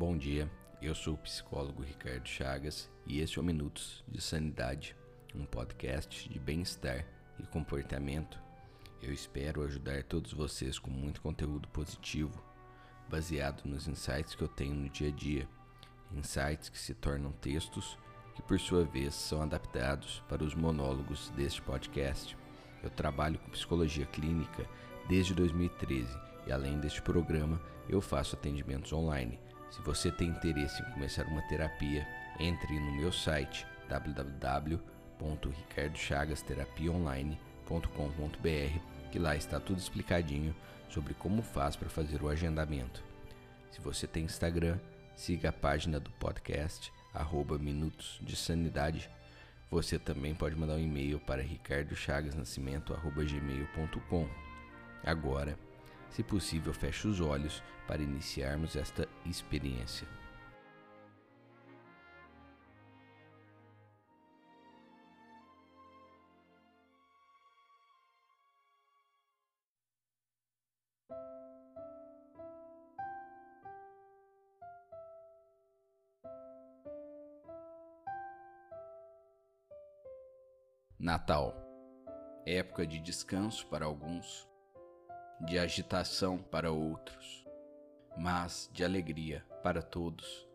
Bom dia, eu sou o psicólogo Ricardo Chagas e este é o Minutos de Sanidade, um podcast de bem-estar e comportamento. Eu espero ajudar todos vocês com muito conteúdo positivo, baseado nos insights que eu tenho no dia a dia, insights que se tornam textos que, por sua vez, são adaptados para os monólogos deste podcast. Eu trabalho com psicologia clínica desde 2013 e, além deste programa, eu faço atendimentos online se você tem interesse em começar uma terapia, entre no meu site www.ricardochalgasterapiaonline.com.br, que lá está tudo explicadinho sobre como faz para fazer o agendamento. Se você tem Instagram, siga a página do podcast arroba Minutos de Sanidade. Você também pode mandar um e-mail para ricardochagasnascimento.gmail.com. Agora, se possível, feche os olhos para iniciarmos esta experiência. Natal época de descanso para alguns, de agitação para outros, mas de alegria para todos.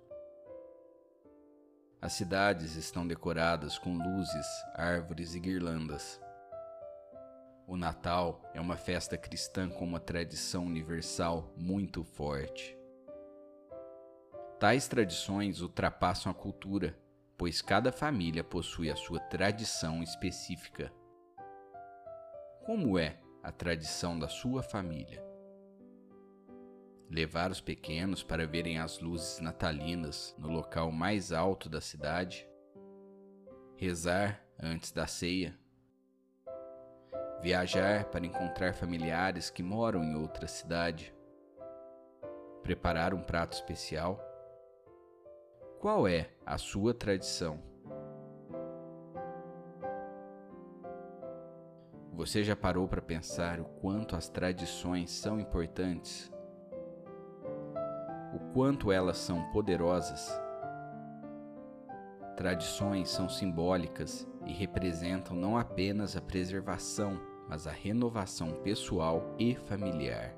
As cidades estão decoradas com luzes, árvores e guirlandas. O Natal é uma festa cristã com uma tradição universal muito forte. Tais tradições ultrapassam a cultura, pois cada família possui a sua tradição específica. Como é a tradição da sua família. Levar os pequenos para verem as luzes natalinas no local mais alto da cidade. Rezar antes da ceia. Viajar para encontrar familiares que moram em outra cidade. Preparar um prato especial. Qual é a sua tradição? Você já parou para pensar o quanto as tradições são importantes? O quanto elas são poderosas? Tradições são simbólicas e representam não apenas a preservação, mas a renovação pessoal e familiar.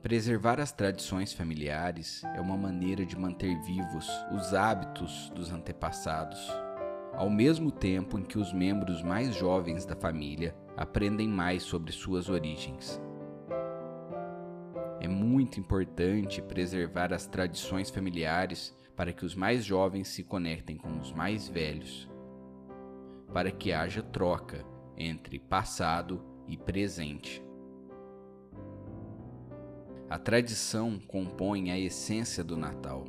Preservar as tradições familiares é uma maneira de manter vivos os hábitos dos antepassados ao mesmo tempo em que os membros mais jovens da família aprendem mais sobre suas origens. É muito importante preservar as tradições familiares para que os mais jovens se conectem com os mais velhos, para que haja troca entre passado e presente. A tradição compõe a essência do Natal.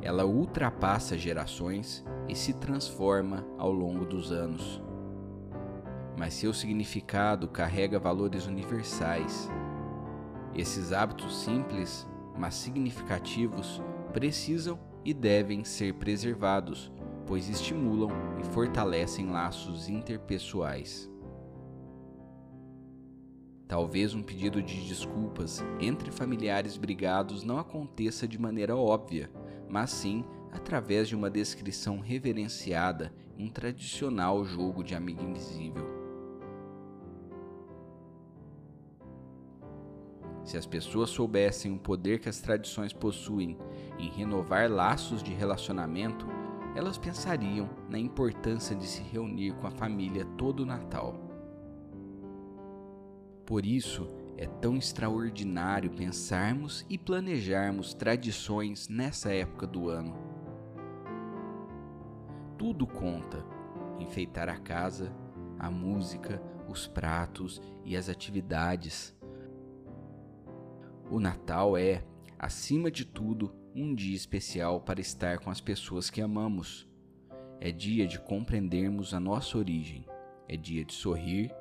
Ela ultrapassa gerações e se transforma ao longo dos anos. Mas seu significado carrega valores universais. Esses hábitos simples, mas significativos, precisam e devem ser preservados, pois estimulam e fortalecem laços interpessoais. Talvez um pedido de desculpas entre familiares brigados não aconteça de maneira óbvia, mas sim através de uma descrição reverenciada em um tradicional jogo de amigo invisível. Se as pessoas soubessem o poder que as tradições possuem em renovar laços de relacionamento, elas pensariam na importância de se reunir com a família todo o Natal. Por isso, é tão extraordinário pensarmos e planejarmos tradições nessa época do ano. Tudo conta: enfeitar a casa, a música, os pratos e as atividades. O Natal é, acima de tudo, um dia especial para estar com as pessoas que amamos. É dia de compreendermos a nossa origem. É dia de sorrir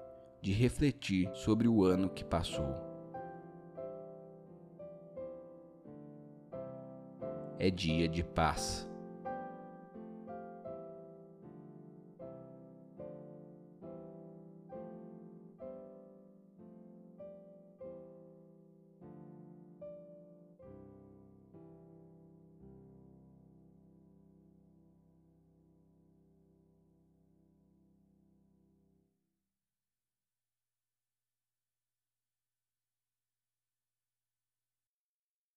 de refletir sobre o ano que passou. É dia de paz.